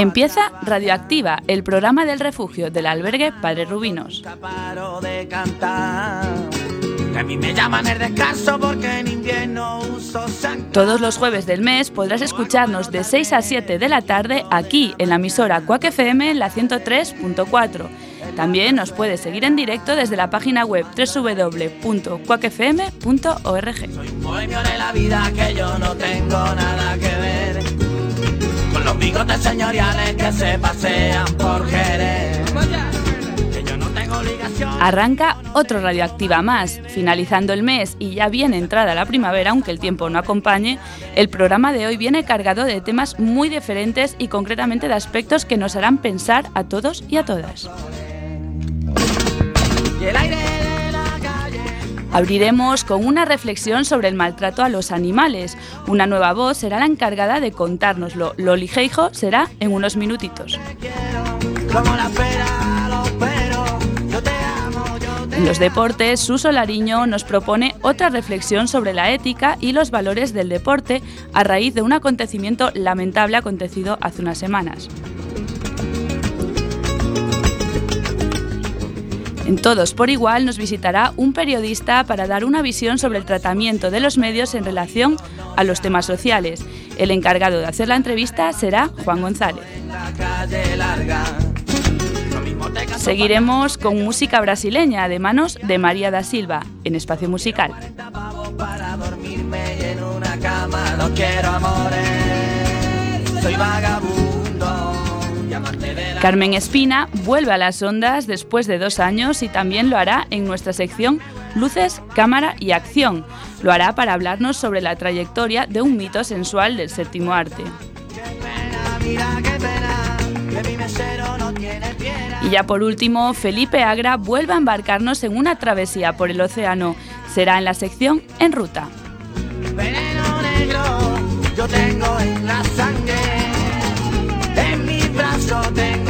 Empieza Radioactiva, el programa del refugio del albergue Padre Rubinos. Todos los jueves del mes podrás escucharnos de 6 a 7 de la tarde aquí en la emisora Cuac FM la 103.4. También nos puedes seguir en directo desde la página web www.cuacfm.org. Soy un de la vida que yo no tengo nada que ver con los bigotes señoriales que se pasean por Jerez. Arranca otro Radioactiva más. Finalizando el mes y ya bien entrada la primavera, aunque el tiempo no acompañe, el programa de hoy viene cargado de temas muy diferentes y concretamente de aspectos que nos harán pensar a todos y a todas. Abriremos con una reflexión sobre el maltrato a los animales. Una nueva voz será la encargada de contárnoslo. Loli Geijo será en unos minutitos. En los deportes, Suso Lariño nos propone otra reflexión sobre la ética y los valores del deporte a raíz de un acontecimiento lamentable acontecido hace unas semanas. En Todos por Igual nos visitará un periodista para dar una visión sobre el tratamiento de los medios en relación a los temas sociales. El encargado de hacer la entrevista será Juan González. Seguiremos con música brasileña de manos de María da Silva en Espacio Musical. Carmen Espina vuelve a las ondas después de dos años y también lo hará en nuestra sección Luces, Cámara y Acción. Lo hará para hablarnos sobre la trayectoria de un mito sensual del séptimo arte. Y ya por último, Felipe Agra vuelve a embarcarnos en una travesía por el océano. Será en la sección En Ruta. yo tengo en la sangre, en mi brazo tengo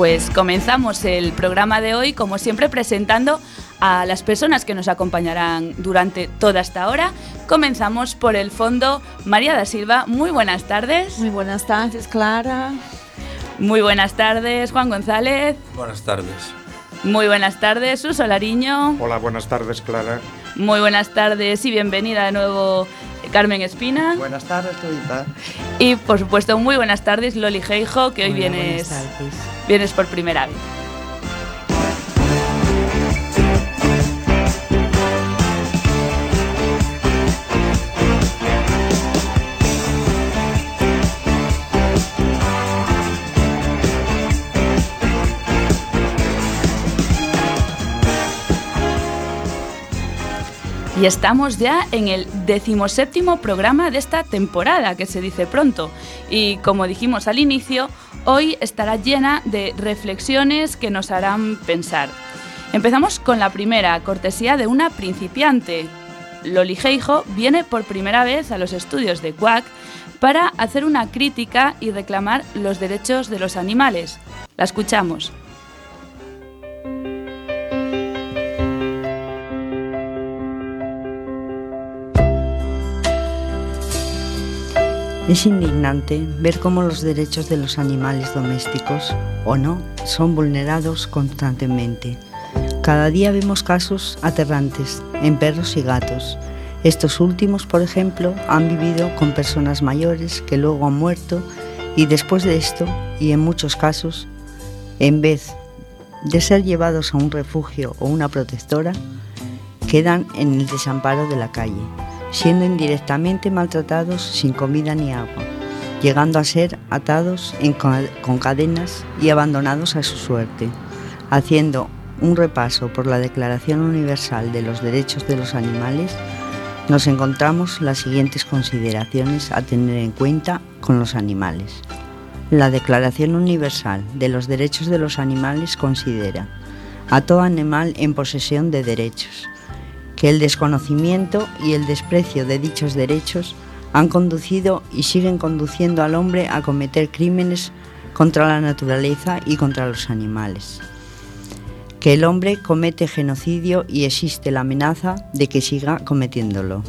Pues comenzamos el programa de hoy, como siempre, presentando a las personas que nos acompañarán durante toda esta hora. Comenzamos por el fondo María da Silva. Muy buenas tardes. Muy buenas tardes, Clara. Muy buenas tardes, Juan González. Buenas tardes. Muy buenas tardes, Suso Lariño. Hola, buenas tardes, Clara. Muy buenas tardes y bienvenida de nuevo Carmen Espina. Buenas tardes, Clarita. Y por supuesto, muy buenas tardes, Loli Geijo, que hoy vienes, vienes por primera vez. Y estamos ya en el decimoséptimo programa de esta temporada, que se dice pronto. Y como dijimos al inicio, hoy estará llena de reflexiones que nos harán pensar. Empezamos con la primera, cortesía de una principiante. Loli Geijo viene por primera vez a los estudios de CUAC para hacer una crítica y reclamar los derechos de los animales. La escuchamos. Es indignante ver cómo los derechos de los animales domésticos, o no, son vulnerados constantemente. Cada día vemos casos aterrantes en perros y gatos. Estos últimos, por ejemplo, han vivido con personas mayores que luego han muerto y después de esto, y en muchos casos, en vez de ser llevados a un refugio o una protectora, quedan en el desamparo de la calle, siendo indirectamente maltratados sin comida ni agua, llegando a ser atados con cadenas y abandonados a su suerte, haciendo un repaso por la Declaración Universal de los Derechos de los Animales, nos encontramos las siguientes consideraciones a tener en cuenta con los animales. La Declaración Universal de los Derechos de los Animales considera a todo animal en posesión de derechos, que el desconocimiento y el desprecio de dichos derechos han conducido y siguen conduciendo al hombre a cometer crímenes contra la naturaleza y contra los animales. Que el hombre comete genocidio y existe la amenaza de que siga cometiéndolo.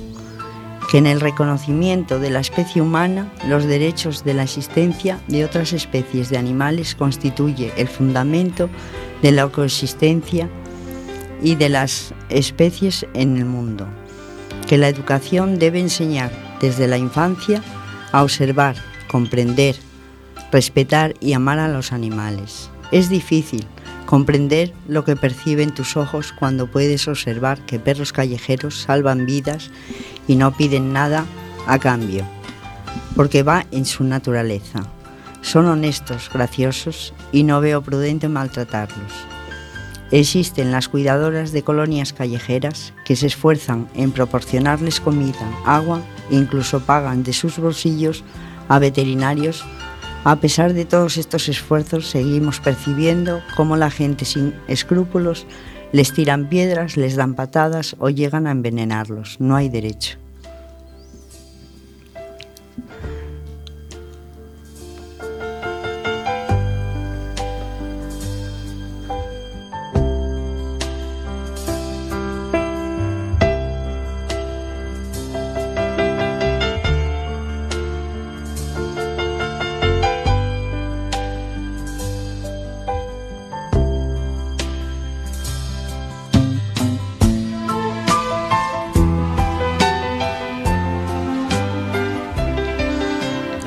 Que en el reconocimiento de la especie humana los derechos de la existencia de otras especies de animales constituye el fundamento de la coexistencia y de las especies en el mundo, que la educación debe enseñar desde la infancia a observar, comprender, respetar y amar a los animales. Es difícil comprender lo que perciben tus ojos cuando puedes observar que perros callejeros salvan vidas y no piden nada a cambio, porque va en su naturaleza. Son honestos, graciosos y no veo prudente maltratarlos. Existen las cuidadoras de colonias callejeras que se esfuerzan en proporcionarles comida, agua e incluso pagan de sus bolsillos a veterinarios. A pesar de todos estos esfuerzos, seguimos percibiendo cómo la gente sin escrúpulos les tiran piedras, les dan patadas o llegan a envenenarlos. No hay derecho.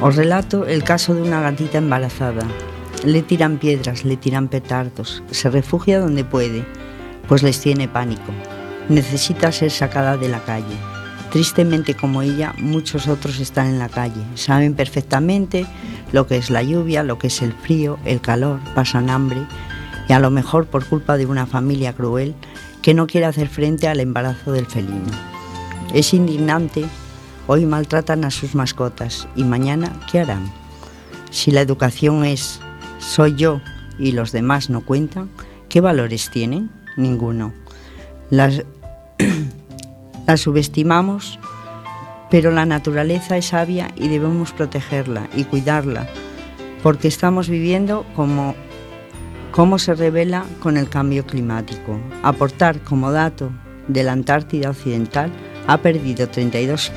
Os relato el caso de una gatita embarazada. Le tiran piedras, le tiran petardos, se refugia donde puede, pues les tiene pánico. Necesita ser sacada de la calle. Tristemente como ella, muchos otros están en la calle. Saben perfectamente lo que es la lluvia, lo que es el frío, el calor, pasan hambre y a lo mejor por culpa de una familia cruel que no quiere hacer frente al embarazo del felino. Es indignante Hoy maltratan a sus mascotas y mañana, ¿qué harán? Si la educación es soy yo y los demás no cuentan, ¿qué valores tienen? Ninguno. Las, subestimamos, pero la naturaleza es sabia y debemos protegerla y cuidarla, porque estamos viviendo como cómo se revela con el cambio climático. Aportar como dato de la Antártida Occidental ha perdido 32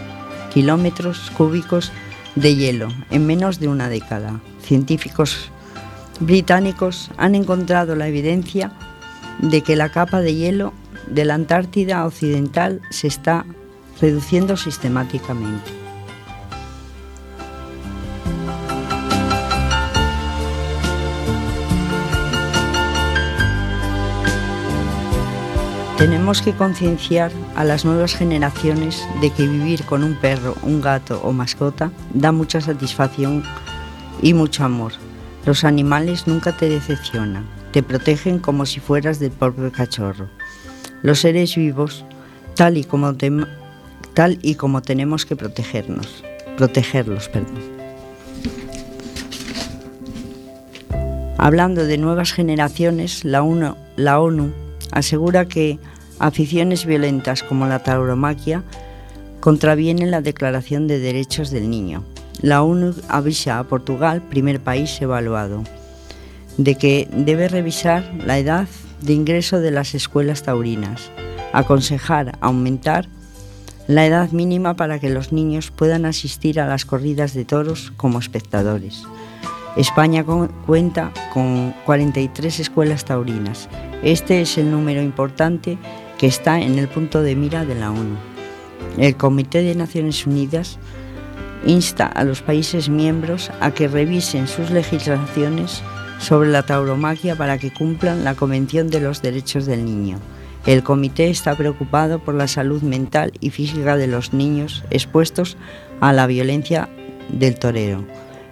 kilómetros cúbicos de hielo en menos de una década. Científicos británicos han encontrado la evidencia de que la capa de hielo de la Antártida Occidental se está reduciendo sistemáticamente. Tenemos que concienciar a las nuevas generaciones de que vivir con un perro, un gato o mascota da mucha satisfacción y mucho amor. Los animales nunca te decepcionan, te protegen como si fueras del propio cachorro. Los seres vivos, tal y como, tenemos que protegernos, protegerlos. Hablando de nuevas generaciones, la ONU asegura que aficiones violentas como la tauromaquia contravienen la Declaración de Derechos del Niño. La ONU avisa a Portugal, primer país evaluado, de que debe revisar la edad de ingreso de las escuelas taurinas, aconsejar aumentar la edad mínima para que los niños puedan asistir a las corridas de toros como espectadores. España cuenta con 43 escuelas taurinas. Este es el número importante que está en el punto de mira de la ONU. El Comité de Naciones Unidas insta a los países miembros a que revisen sus legislaciones sobre la tauromaquia para que cumplan la Convención de los Derechos del Niño. El comité está preocupado por la salud mental y física de los niños expuestos a la violencia del torero.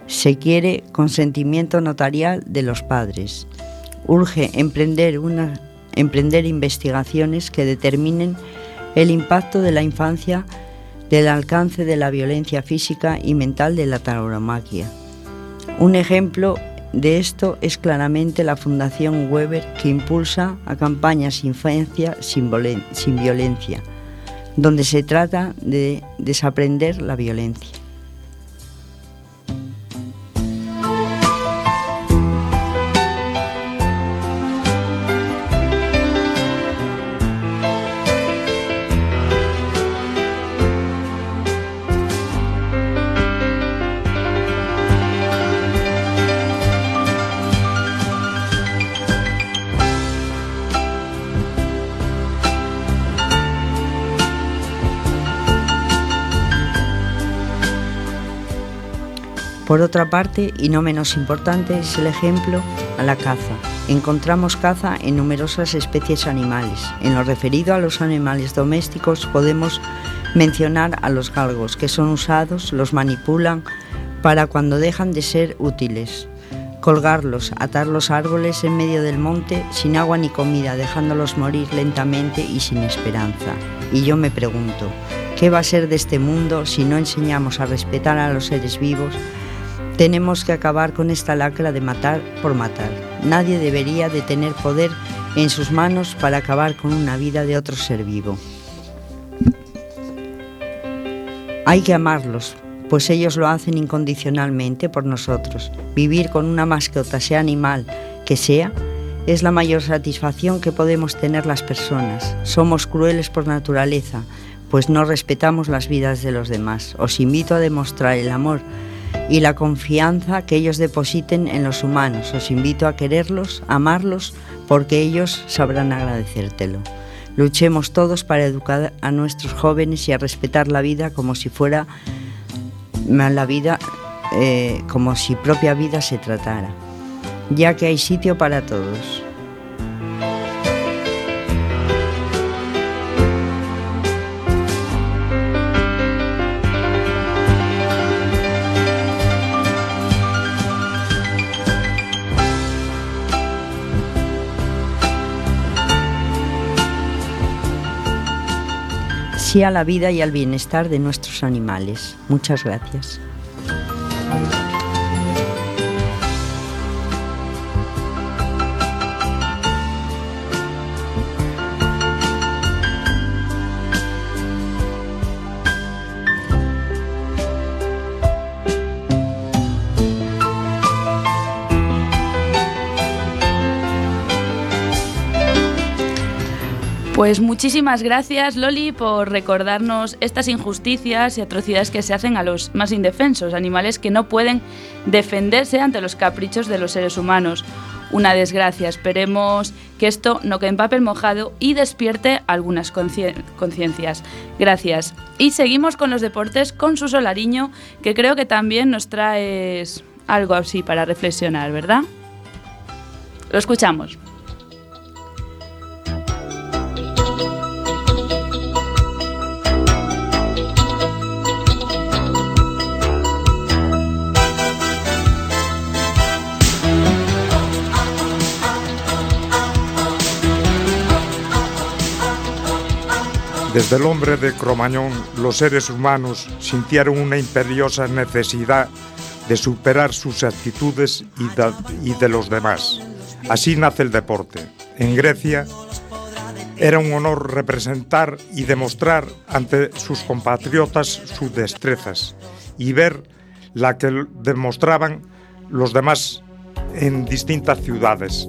Se quiere consentimiento notarial de los padres. Urge emprender, emprender investigaciones que determinen el impacto de la infancia del alcance de la violencia física y mental de la tauromaquia. Un ejemplo de esto es claramente la Fundación Weber que impulsa a campañas Infancia sin violencia, donde se trata de desaprender la violencia. Por otra parte, y no menos importante, es el ejemplo a la caza. Encontramos caza en numerosas especies animales. En lo referido a los animales domésticos podemos mencionar a los galgos, que son usados, los manipulan para cuando dejan de ser útiles. Colgarlos, atar los árboles en medio del monte sin agua ni comida, dejándolos morir lentamente y sin esperanza. Y yo me pregunto, ¿qué va a ser de este mundo si no enseñamos a respetar a los seres vivos? Tenemos que acabar con esta lacra de matar por matar. Nadie debería de tener poder en sus manos para acabar con una vida de otro ser vivo. Hay que amarlos, pues ellos lo hacen incondicionalmente por nosotros. Vivir con una mascota, sea animal que sea, es la mayor satisfacción que podemos tener las personas. Somos crueles por naturaleza, pues no respetamos las vidas de los demás. Os invito a demostrar el amor y la confianza que ellos depositen en los humanos. Os invito a quererlos, amarlos, porque ellos sabrán agradecértelo. Luchemos todos para educar a nuestros jóvenes y a respetar la vida como si fuera la vida, eh, como si propia vida se tratara, ya que hay sitio para todos. A la vida y al bienestar de nuestros animales. Muchas gracias. Pues muchísimas gracias Loli por recordarnos estas injusticias y atrocidades que se hacen a los más indefensos, animales que no pueden defenderse ante los caprichos de los seres humanos. Una desgracia, esperemos que esto no quede en papel mojado y despierte algunas conciencias. Gracias. Y seguimos con los deportes con su solariño, que creo que también nos traes algo así para reflexionar, ¿verdad? Lo escuchamos. Desde el hombre de Cromañón, los seres humanos sintieron una imperiosa necesidad de superar sus actitudes y de, los demás. Así nace el deporte. En Grecia era un honor representar y demostrar ante sus compatriotas sus destrezas y ver la que demostraban los demás en distintas ciudades.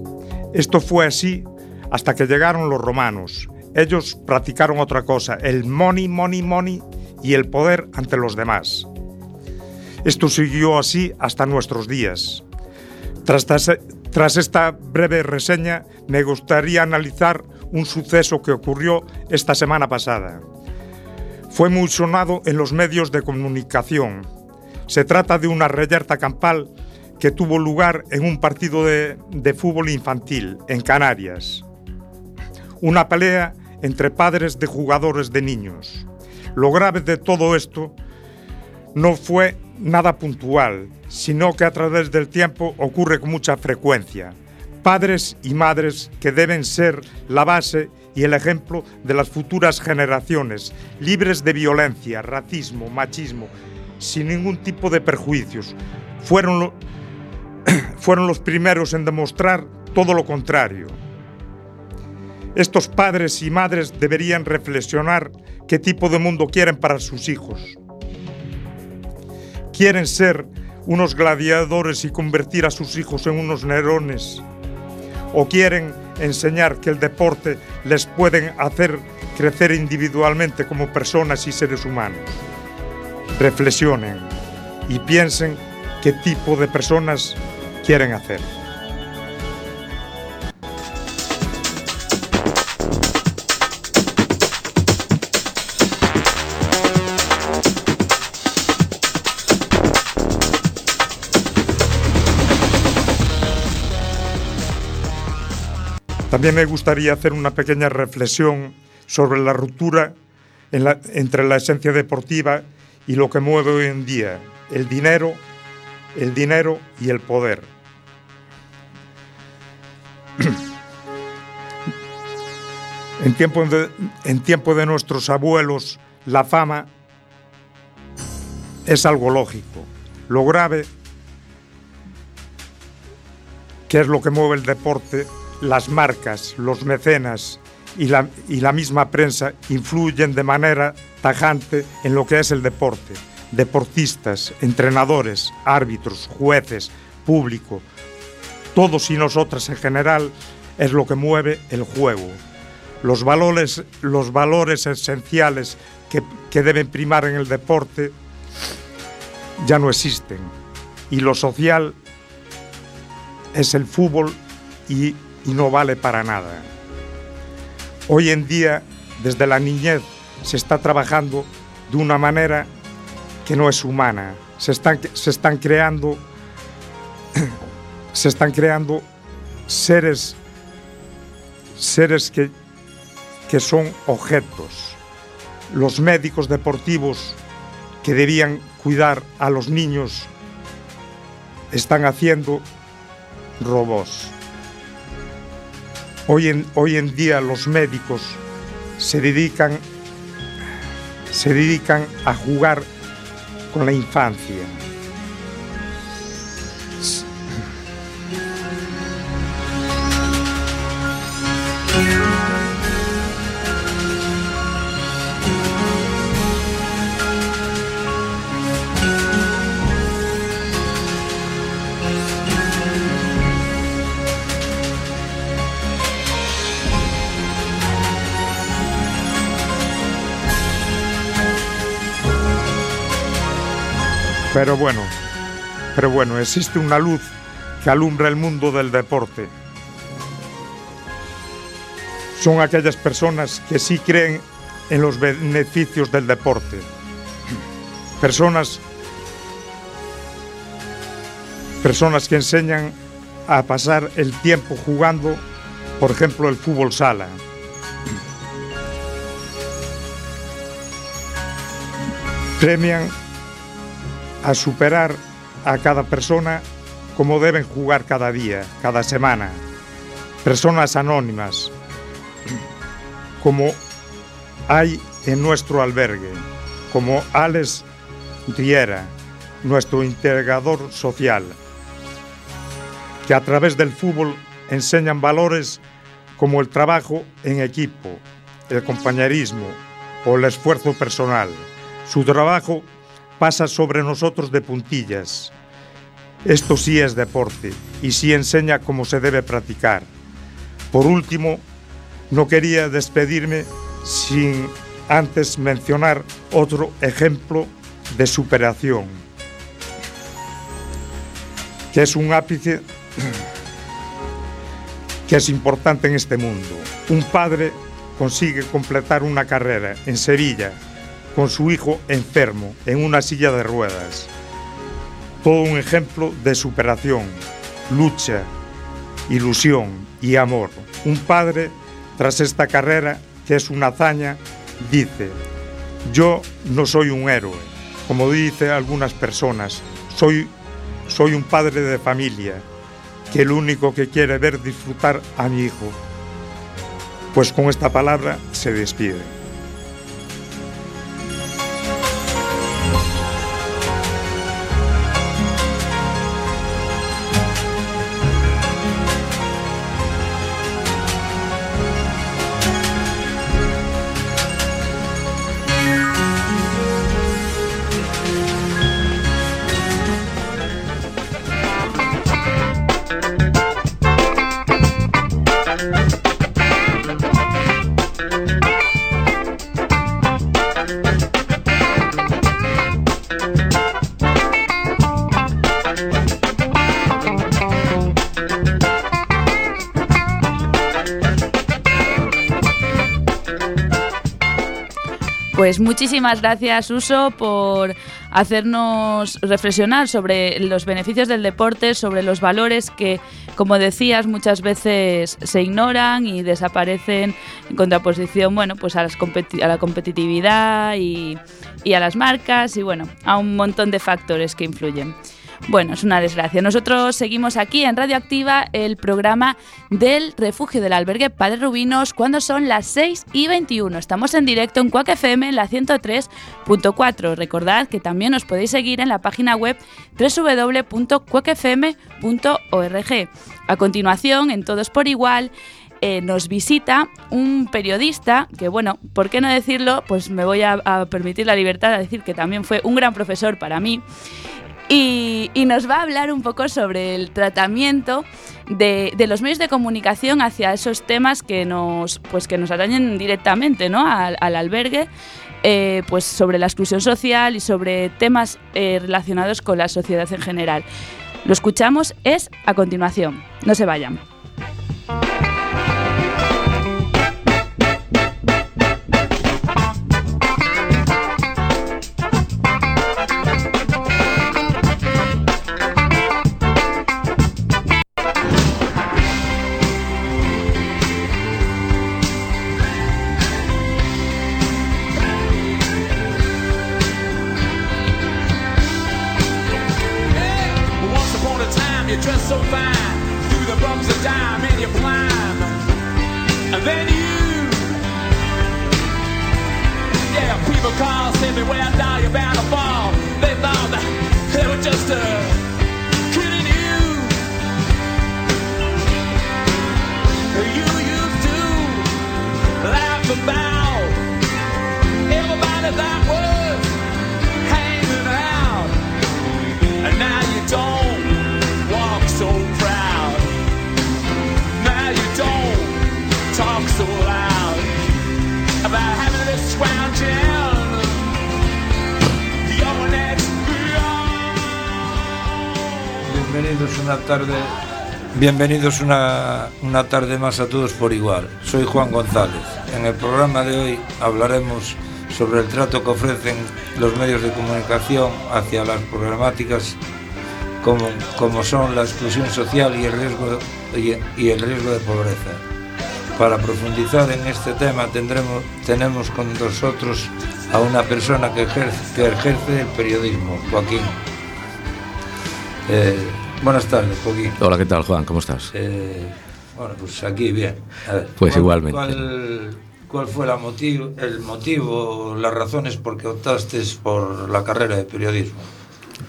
Esto fue así hasta que llegaron los romanos ellos practicaron otra cosa, el money, money, money y el poder ante los demás. Esto siguió así hasta nuestros días. Tras, esta breve reseña, me gustaría analizar un suceso que ocurrió esta semana pasada. Fue muy sonado en los medios de comunicación. Se trata de una reyerta campal que tuvo lugar en un partido de, de fútbol infantil en Canarias. Una pelea entre padres de jugadores de niños. Lo grave de todo esto no fue nada puntual, sino que a través del tiempo ocurre con mucha frecuencia. Padres y madres que deben ser la base y el ejemplo de las futuras generaciones, libres de violencia, racismo, machismo, sin ningún tipo de perjuicios. Fueron, fueron los primeros en demostrar todo lo contrario. Estos padres y madres deberían reflexionar qué tipo de mundo quieren para sus hijos. ¿Quieren ser unos gladiadores y convertir a sus hijos en unos nerones? ¿O quieren enseñar que el deporte les puede hacer crecer individualmente como personas y seres humanos? Reflexionen y piensen qué tipo de personas quieren hacer. También me gustaría hacer una pequeña reflexión sobre la ruptura entre la esencia deportiva y lo que mueve hoy en día, el dinero, el dinero y el poder. En en tiempo de nuestros abuelos, la fama es algo lógico. Lo grave, que es lo que mueve el deporte, las marcas, los mecenas y la, y la, misma prensa influyen de manera tajante en lo que es el deporte. Deportistas, entrenadores, árbitros, jueces, público, todos y nosotras en general es lo que mueve el juego. Los valores, los valores esenciales que, que deben primar en el deporte ya no existen. Y lo social es el fútbol y y no vale para nada. Hoy en día, desde la niñez, se está trabajando de una manera que no es humana. Se están, se están creando se están creando seres seres que, que son objetos. Los médicos deportivos que debían cuidar a los niños están haciendo robots. Hoy en, hoy en día los médicos se dedican, se dedican a jugar con la infancia. Pero bueno, pero bueno, existe una luz que alumbra el mundo del deporte. Son aquellas personas que sí creen en los beneficios del deporte. Personas personas que enseñan a pasar el tiempo jugando, por ejemplo, el fútbol sala. Premian a superar a cada persona como deben jugar cada día, cada semana. Personas anónimas, como hay en nuestro albergue, como Alex Riera, nuestro integrador social, que a través del fútbol enseñan valores como el trabajo en equipo, el compañerismo o el esfuerzo personal. Su trabajo pasa sobre nosotros de puntillas. Esto sí es deporte y sí enseña cómo se debe practicar. Por último, no quería despedirme sin antes mencionar otro ejemplo de superación, que es un ápice que es importante en este mundo. Un padre consigue completar una carrera en Sevilla con su hijo enfermo en una silla de ruedas. Todo un ejemplo de superación, lucha, ilusión y amor. Un padre, tras esta carrera, que es una hazaña, dice, yo no soy un héroe, como dicen algunas personas, soy, soy un padre de familia, que el único que quiere ver disfrutar a mi hijo. Pues con esta palabra se despide. Pues muchísimas gracias, Uso, por hacernos reflexionar sobre los beneficios del deporte, sobre los valores que, como decías, muchas veces se ignoran y desaparecen en contraposición, bueno, pues a, las a la competitividad y, y a las marcas y bueno, a un montón de factores que influyen. Bueno, es una desgracia. Nosotros seguimos aquí en Radioactiva el programa del refugio del albergue Padre Rubinos cuando son las 6 y 21. Estamos en directo en Cuac FM en la 103.4. Recordad que también os podéis seguir en la página web www.cuacfm.org. A continuación, en Todos por Igual, eh, nos visita un periodista que, bueno, ¿por qué no decirlo? Pues me voy a, a permitir la libertad de decir que también fue un gran profesor para mí y, nos va a hablar un poco sobre el tratamiento de, los medios de comunicación hacia esos temas que nos, pues que nos atañen directamente ¿no? al, albergue, eh, pues sobre la exclusión social y sobre temas eh, relacionados con la sociedad en general. Lo escuchamos es a continuación. No se vayan. Bienvenidos una, una, tarde más a todos por igual. Soy Juan González. En el programa de hoy hablaremos sobre el trato que ofrecen los medios de comunicación hacia las problemáticas como, como son la exclusión social y el, riesgo, y, el riesgo de pobreza. Para profundizar en este tema tendremos, tenemos con nosotros a una persona que ejerce, que ejerce el periodismo, Joaquín. Eh, Buenas tardes, Joaquín. Hola, ¿qué tal, Juan? ¿Cómo estás? Eh, bueno, pues aquí bien. pues igualmente. ¿Cuál, fue la motivo, el motivo, las razones por qué optaste por la carrera de periodismo?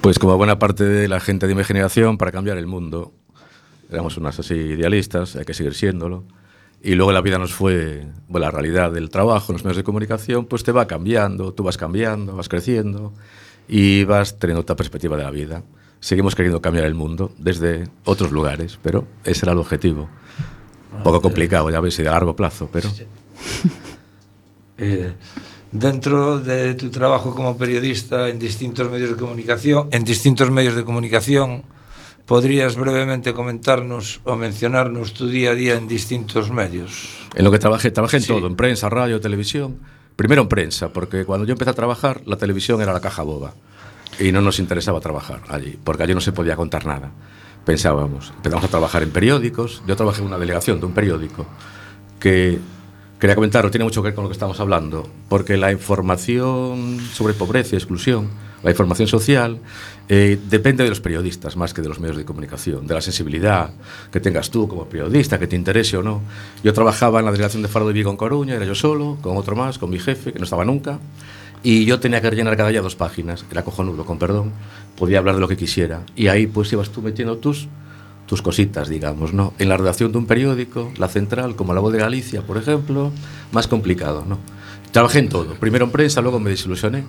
Pues como buena parte de la gente de mi generación, para cambiar el mundo. Éramos unas así idealistas, hay que seguir siéndolo. Y luego la vida nos fue, bueno, la realidad del trabajo, los medios de comunicación, pues te va cambiando, tú vas cambiando, vas creciendo y vas teniendo otra perspectiva de la vida seguimos queriendo cambiar el mundo desde otros lugares, pero ese era el objetivo. Un poco complicado, ya ves, y de largo plazo, pero... Eh, dentro de tu trabajo como periodista en distintos medios de comunicación, en distintos medios de comunicación, ¿podrías brevemente comentarnos o mencionarnos tu día a día en distintos medios? En lo que trabajé, trabajé en todo, en prensa, radio, televisión. Primero en prensa, porque cuando yo empecé a trabajar, la televisión era la caja boba. Y no nos interesaba trabajar allí, porque allí no se podía contar nada. Pensábamos, empezamos a trabajar en periódicos, yo trabajé en una delegación de un periódico que quería comentarlo, tiene mucho que ver con lo que estamos hablando, porque la información sobre pobreza y exclusión, la información social, eh, depende de los periodistas más que de los medios de comunicación, de la sensibilidad que tengas tú como periodista, que te interese o no. Yo trabajaba en la delegación de Faro de Vigo en Coruña, era yo solo, con otro más, con mi jefe, que no estaba nunca, y yo tenía que rellenar cada día dos páginas, era cojonudo, con perdón, podía hablar de lo que quisiera, y ahí pues ibas tú metiendo tus tus cositas, digamos, ¿no? En la redacción de un periódico, la central, como La Voz de Galicia, por ejemplo, más complicado, ¿no? Trabajé en todo, primero en prensa, luego me desilusioné,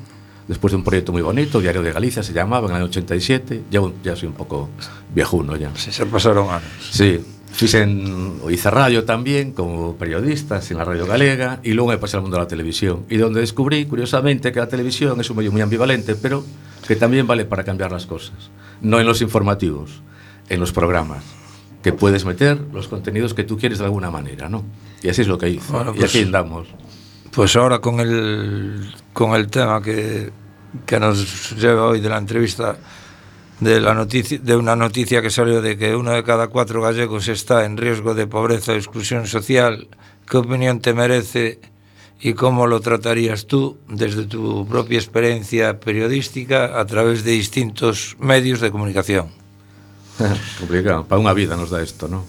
después de un proyecto muy bonito, Diario de Galicia se llamaba, en el año 87, ya, ya soy un poco viejuno ya. Sí, se pasaron años. Sí, Fixe en hice radio también como periodista en la radio galega y luego me pasé al mundo de la televisión. Y donde descubrí curiosamente que la televisión es un medio muy ambivalente pero que también vale para cambiar las cosas. No en los informativos en los programas que puedes meter los contenidos que tú quieres de alguna manera no y así es lo que hice. Bueno, y pues- aquí andamos. Pues ahora con el, con el tema que, que nos lleva hoy de la entrevista, de, la noticia, de una noticia que salió de que uno de cada cuatro gallegos está en riesgo de pobreza o exclusión social, ¿qué opinión te merece y cómo lo tratarías tú desde tu propia experiencia periodística a través de distintos medios de comunicación? complicado para una vida nos da esto no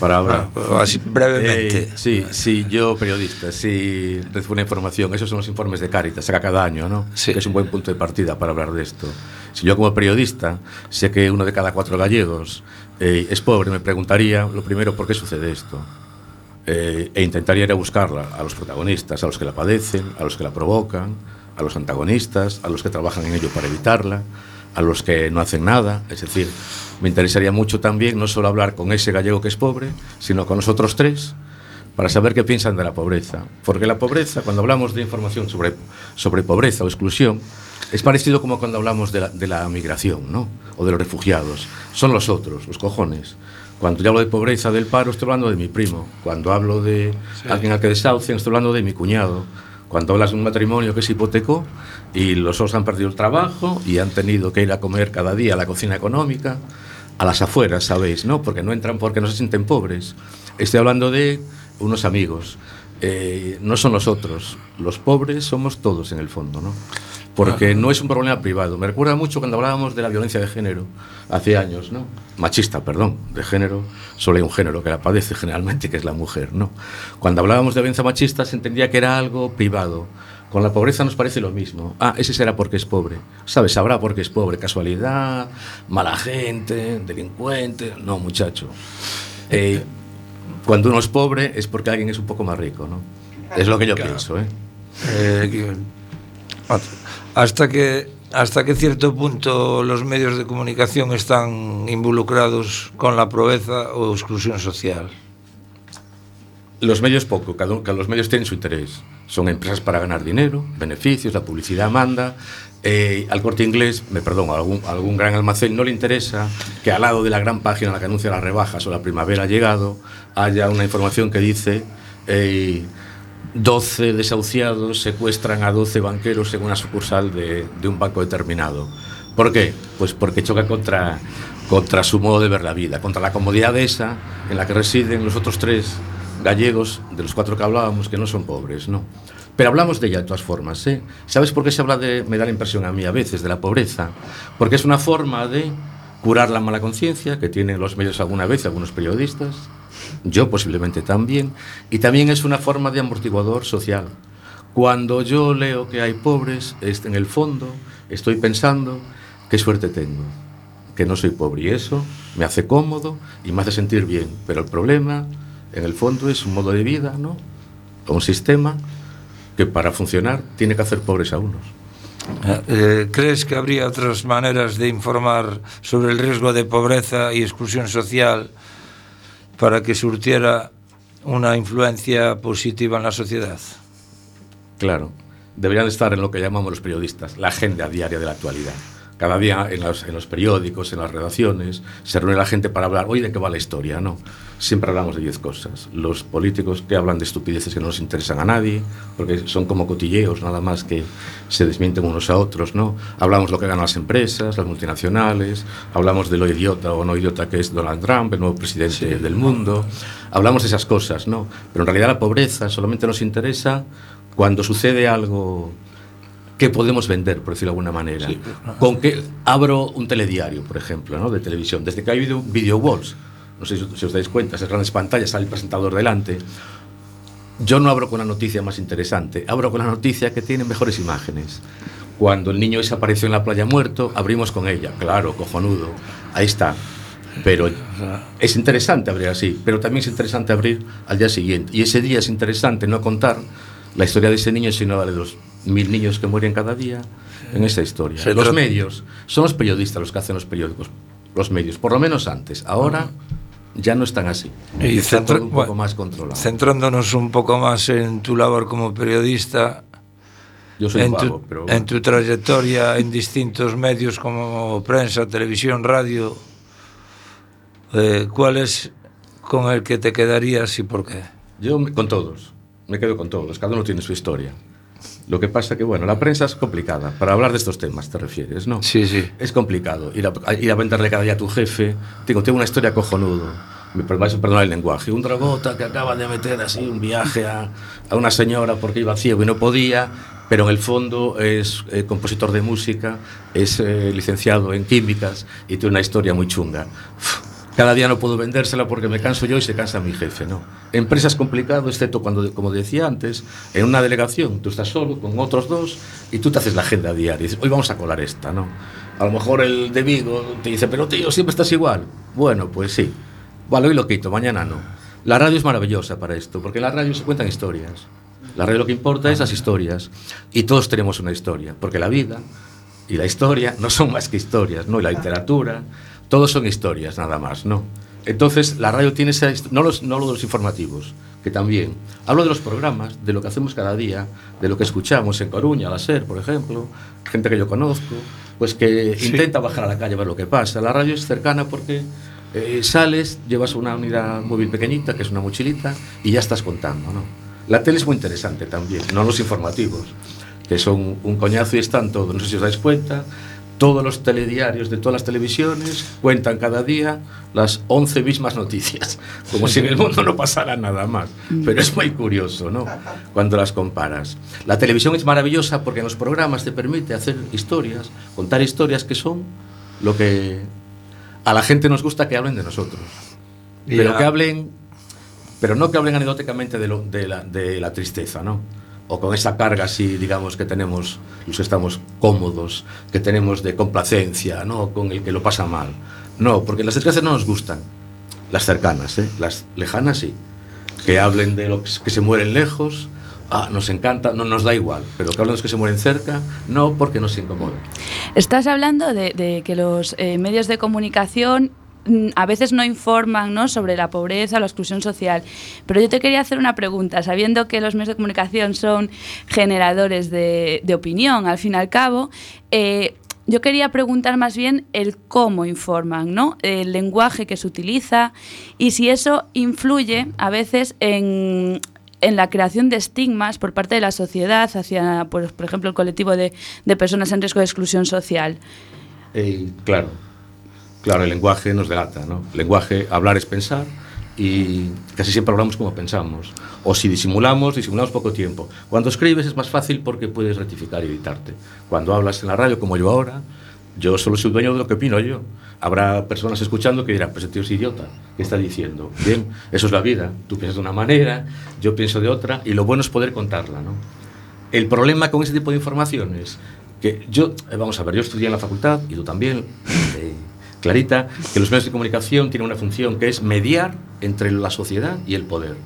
para ahora Ah, así, brevemente. Eh, sí, sí, yo periodista, sí recibo una información, esos son los informes de Cáritas, saca cada año, ¿no? Sí. Que es un buen punto de partida para hablar de esto. Si yo como periodista sé que uno de cada cuatro gallegos eh, es pobre, me preguntaría lo primero por qué sucede esto. Eh, e intentaría ir a buscarla a los protagonistas, a los que la padecen, a los que la provocan, a los antagonistas, a los que trabajan en ello para evitarla, a los que no hacen nada. Es decir, me interesaría mucho también no solo hablar con ese gallego que es pobre, sino con los otros tres, para saber qué piensan de la pobreza. Porque la pobreza, cuando hablamos de información sobre, sobre pobreza o exclusión, es parecido como cuando hablamos de la, de la migración, ¿no? O de los refugiados. Son los otros, los cojones. Cuando yo hablo de pobreza del paro, estoy hablando de mi primo. Cuando hablo de alguien al que desahucian, estoy hablando de mi cuñado. Cuando hablas de un matrimonio que se hipotecó y los dos han perdido el trabajo y han tenido que ir a comer cada día a la cocina económica, a las afueras, ¿sabéis? ¿No? Porque no entran porque no se sienten pobres. Estoy hablando de unos amigos. Eh, no son los otros. Los pobres somos todos en el fondo, ¿no? Porque no es un problema privado. Me recuerda mucho cuando hablábamos de la violencia de género hace años, ¿no? Machista, perdón, de género. Solo hay un género que la padece generalmente, que es la mujer, ¿no? Cuando hablábamos de violencia machista se entendía que era algo privado. Con la pobreza nos parece lo mismo. Ah, ese será porque es pobre. ¿Sabes? Sabrá porque es pobre. Casualidad, mala gente, delincuente. No, muchacho. Eh, cuando uno es pobre es porque alguien es un poco más rico, ¿no? Es lo que yo pienso, ¿eh? Eh, hasta que hasta que cierto punto los medios de comunicación están involucrados con la pobreza o exclusión social. Los medios poco, cada, los medios tienen su interés. Son empresas para ganar dinero, beneficios, la publicidad manda. Eh, al corte inglés, me perdón, a algún, algún gran almacén no le interesa que al lado de la gran página en la que anuncia las rebajas o la primavera ha llegado haya una información que dice 12 desahuciados secuestran a 12 banqueros en una sucursal de, de un banco determinado. ¿Por qué? Pues porque choca contra, contra su modo de ver la vida, contra la comodidad esa en la que residen los otros tres gallegos, de los cuatro que hablábamos, que no son pobres, ¿no? Pero hablamos de ella de todas formas, ¿eh? ¿Sabes por qué se habla de, me da la impresión a mí a veces, de la pobreza? Porque es una forma de curar la mala conciencia que tienen los medios alguna vez, algunos periodistas, yo posiblemente también, y también es una forma de amortiguador social. Cuando yo leo que hay pobres, es- en el fondo estoy pensando qué suerte tengo, que no soy pobre, y eso me hace cómodo y me hace sentir bien. Pero el problema, en el fondo, es un modo de vida, ¿no? Un sistema que para funcionar tiene que hacer pobres a unos. Eh, ¿Crees que habría otras maneras de informar sobre el riesgo de pobreza y exclusión social para que surtiera una influencia positiva en la sociedad? Claro, deberían estar en lo que llamamos los periodistas, la agenda diaria de la actualidad. Cada día en los, en los periódicos, en las redacciones, se reúne la gente para hablar, hoy de qué va la historia, ¿no? Siempre hablamos de diez cosas. Los políticos que hablan de estupideces que no nos interesan a nadie, porque son como cotilleos nada más que se desmienten unos a otros, ¿no? Hablamos lo que ganan las empresas, las multinacionales, hablamos de lo idiota o no idiota que es Donald Trump, el nuevo presidente sí. del mundo, hablamos de esas cosas, ¿no? Pero en realidad la pobreza solamente nos interesa cuando sucede algo que podemos vender, por decirlo de alguna manera. Sí. Con que abro un telediario, por ejemplo, ¿no? de televisión. Desde que hay video, video walls, no sé si, os dais cuenta, esas grandes pantallas, sale el presentador delante. Yo no abro con la noticia más interesante, abro con la noticia que tiene mejores imágenes. Cuando el niño desapareció en la playa muerto, abrimos con ella. Claro, cojonudo. Ahí está. Pero es interesante abrir así, pero también es interesante abrir al día siguiente. Y ese día es interesante no contar la historia de ese niño, sino la de los mil niños que mueren cada día en esa historia. Se los medios, son los periodistas los que hacen los periódicos, los medios, por lo menos antes. Ahora ya no están así. Y están centra, un poco bueno, más controlado. Centrándonos un poco más en tu labor como periodista, Yo soy en, vago, tu, pero bueno. en tu trayectoria en distintos medios como prensa, televisión, radio, eh, ¿cuál es con el que te quedarías y por qué? Yo con todos, me quedo con todos, cada uno tiene su historia. Lo que pasa que, bueno, la prensa es complicada. Para hablar de estos temas, te refieres, ¿no? Sí, sí. Es complicado ir a, ir a venderle cada día a tu jefe. Tengo, tengo una historia cojonudo. Me vais a perdonar el lenguaje. Un dragota que acaba de meter así un viaje a, a una señora porque iba ciego y no podía, pero en el fondo es eh, compositor de música, es eh, licenciado en químicas y tiene una historia muy chunga. Cada día no puedo vendérsela porque me canso yo y se cansa mi jefe, ¿no? Empresa es complicado, excepto cuando, como decía antes, en una delegación tú estás solo con otros dos y tú te haces la agenda diaria y dices, hoy vamos a colar esta, ¿no? A lo mejor el de Vigo te dice, pero tío, siempre estás igual. Bueno, pues sí. Vale, hoy lo quito, mañana no. La radio es maravillosa para esto, porque en la radio se cuentan historias. La radio lo que importa es las historias. Y todos tenemos una historia, porque la vida y la historia no son más que historias, ¿no? Y la literatura, todos son historias, nada más, ¿no? Entonces, la radio tiene esa... No, los, no lo de los informativos, que también. Hablo de los programas, de lo que hacemos cada día, de lo que escuchamos en Coruña, la SER, por ejemplo, gente que yo conozco, pues que Sí. intenta bajar a la calle a ver lo que pasa. La radio es cercana porque eh, sales, llevas una unidad móvil pequeñita, que es una mochilita, y ya estás contando, ¿no? La tele es muy interesante también, no los informativos, que son un coñazo y están todos, no sé si os dais cuenta, todos los telediarios de todas las televisiones cuentan cada día las 11 mismas noticias, como si en el mundo no pasara nada más. Pero es muy curioso, ¿no? Cuando las comparas. La televisión es maravillosa porque en los programas te permite hacer historias, contar historias que son lo que a la gente nos gusta que hablen de nosotros. Pero que hablen, pero no que hablen anecdóticamente de, lo- de la, de la tristeza, ¿no? O con esa carga así, digamos, que tenemos los que estamos cómodos, que tenemos de complacencia, ¿no? Con el que lo pasa mal. No, porque las desgracias no nos gustan. Las cercanas, ¿eh? Las lejanas sí. Que hablen de los que se mueren lejos, ah, nos encanta, no nos da igual. Pero que hablen de los que se mueren cerca, no, porque nos incomoda. Estás hablando de, de que los eh, medios de comunicación a veces no informan ¿no? sobre la pobreza o la exclusión social. Pero yo te quería hacer una pregunta, sabiendo que los medios de comunicación son generadores de, opinión, al fin y al cabo, eh, yo quería preguntar más bien el cómo informan, ¿no? El lenguaje que se utiliza y si eso influye a veces en, la creación de estigmas por parte de la sociedad hacia, pues, por ejemplo, el colectivo de, de personas en riesgo de exclusión social. Eh, claro, claro, el lenguaje nos delata, ¿no? El lenguaje, hablar es pensar y casi siempre hablamos como pensamos. O si disimulamos, disimulamos poco tiempo. Cuando escribes es más fácil porque puedes rectificar y editarte. Cuando hablas en la radio, como yo ahora, yo solo soy dueño de lo que opino yo. Habrá personas escuchando que dirán, pues este tío es idiota, ¿qué está diciendo? Bien, eso es la vida. Tú piensas de una manera, yo pienso de otra, y lo bueno es poder contarla, ¿no? El problema con ese tipo de informaciones, que yo, eh, vamos a ver, yo estudié en la facultad, y tú también, eh, Clarita, que los medios de comunicación tienen una función que es mediar entre la sociedad y el poder.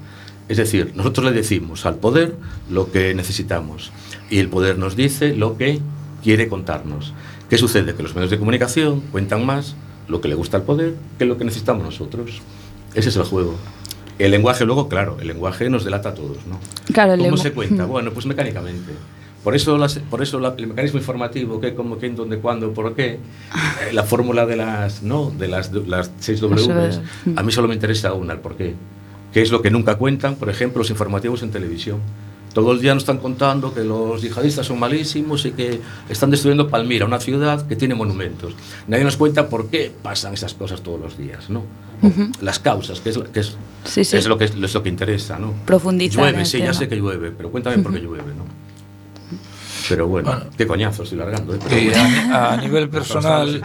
Es decir, nosotros le decimos al poder lo que necesitamos y el poder nos dice lo que quiere contarnos. ¿Qué sucede? Que los medios de comunicación cuentan más lo que le gusta al poder que lo que necesitamos nosotros. Ese es el juego. El lenguaje luego, claro, el lenguaje nos delata a todos, ¿no? Claro, ¿Cómo se cuenta? Bueno, pues mecánicamente. Por eso, las, por eso la, el mecanismo informativo, qué, cómo, quién, dónde, cuándo, por qué, eh, la fórmula de las, ¿no? de las, las 6 W, a mí solo me interesa una, el por qué. ¿Qué es lo que nunca cuentan, por ejemplo, los informativos en televisión? Todo el día nos están contando que los yihadistas son malísimos y que están destruyendo Palmira, una ciudad que tiene monumentos. Nadie nos cuenta por qué pasan esas cosas todos los días, ¿no? Uh -huh. Las causas, que es, que es, sí, sí. es, lo que es lo que interesa, ¿no? Profundizar. Llueve, sí, tema. ya sé que llueve, pero cuéntame uh -huh. por qué llueve, ¿no? Pero bueno, bueno, qué coñazo estoy largando. ¿eh? A, a, nivel personal,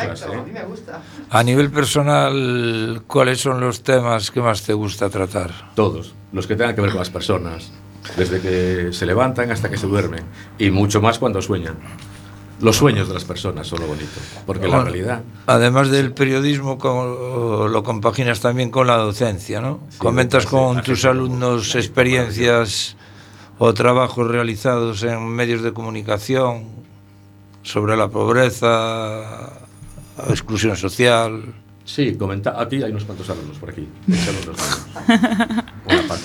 a nivel personal, ¿cuáles son los temas que más te gusta tratar? Todos, los que tengan que ver con las personas, desde que se levantan hasta que se duermen, y mucho más cuando sueñan. Los sueños de las personas son lo bonito, porque bueno, la realidad. Además del periodismo, lo compaginas también con la docencia, ¿no? Sí, Comentas con tus alumnos experiencias o trabajos realizados en medios de comunicación sobre a pobreza, a exclusión social... Sí, comenta, aquí hai uns cuantos alumnos por aquí.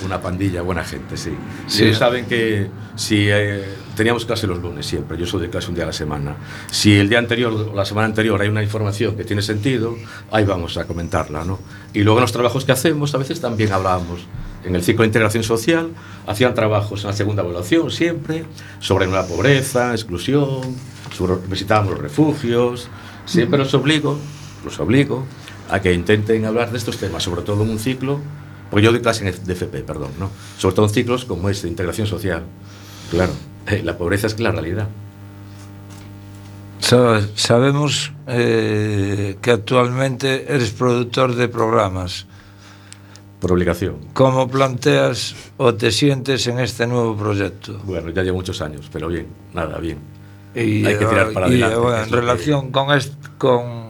una, pandilla, buena gente, sí. sí. Ellos saben que si eh, teníamos clase los lunes siempre, yo soy de clase un día a la semana. Si el día anterior o la semana anterior hay una información que tiene sentido, ahí vamos a comentarla, ¿no? Y luego en los trabajos que hacemos a veces también hablábamos en el ciclo de integración social, hacían trabajos en la segunda evaluación siempre, sobre la pobreza, exclusión, sobre, visitábamos los refugios, siempre los obligo, los obligo a que intenten hablar de estos temas, sobre todo en un ciclo, porque yo doy clase en DFP, perdón, ¿no? sobre todo en ciclos como este, de integración social. Claro, eh, la pobreza es que la realidad. Sabemos eh, que actualmente eres productor de programas. Por obligación. ¿Cómo planteas o te sientes en este nuevo proyecto? Bueno, ya llevo muchos años, pero bien, nada, bien. Y, Hay que tirar para y, adelante. Bueno, en relación que... con, est con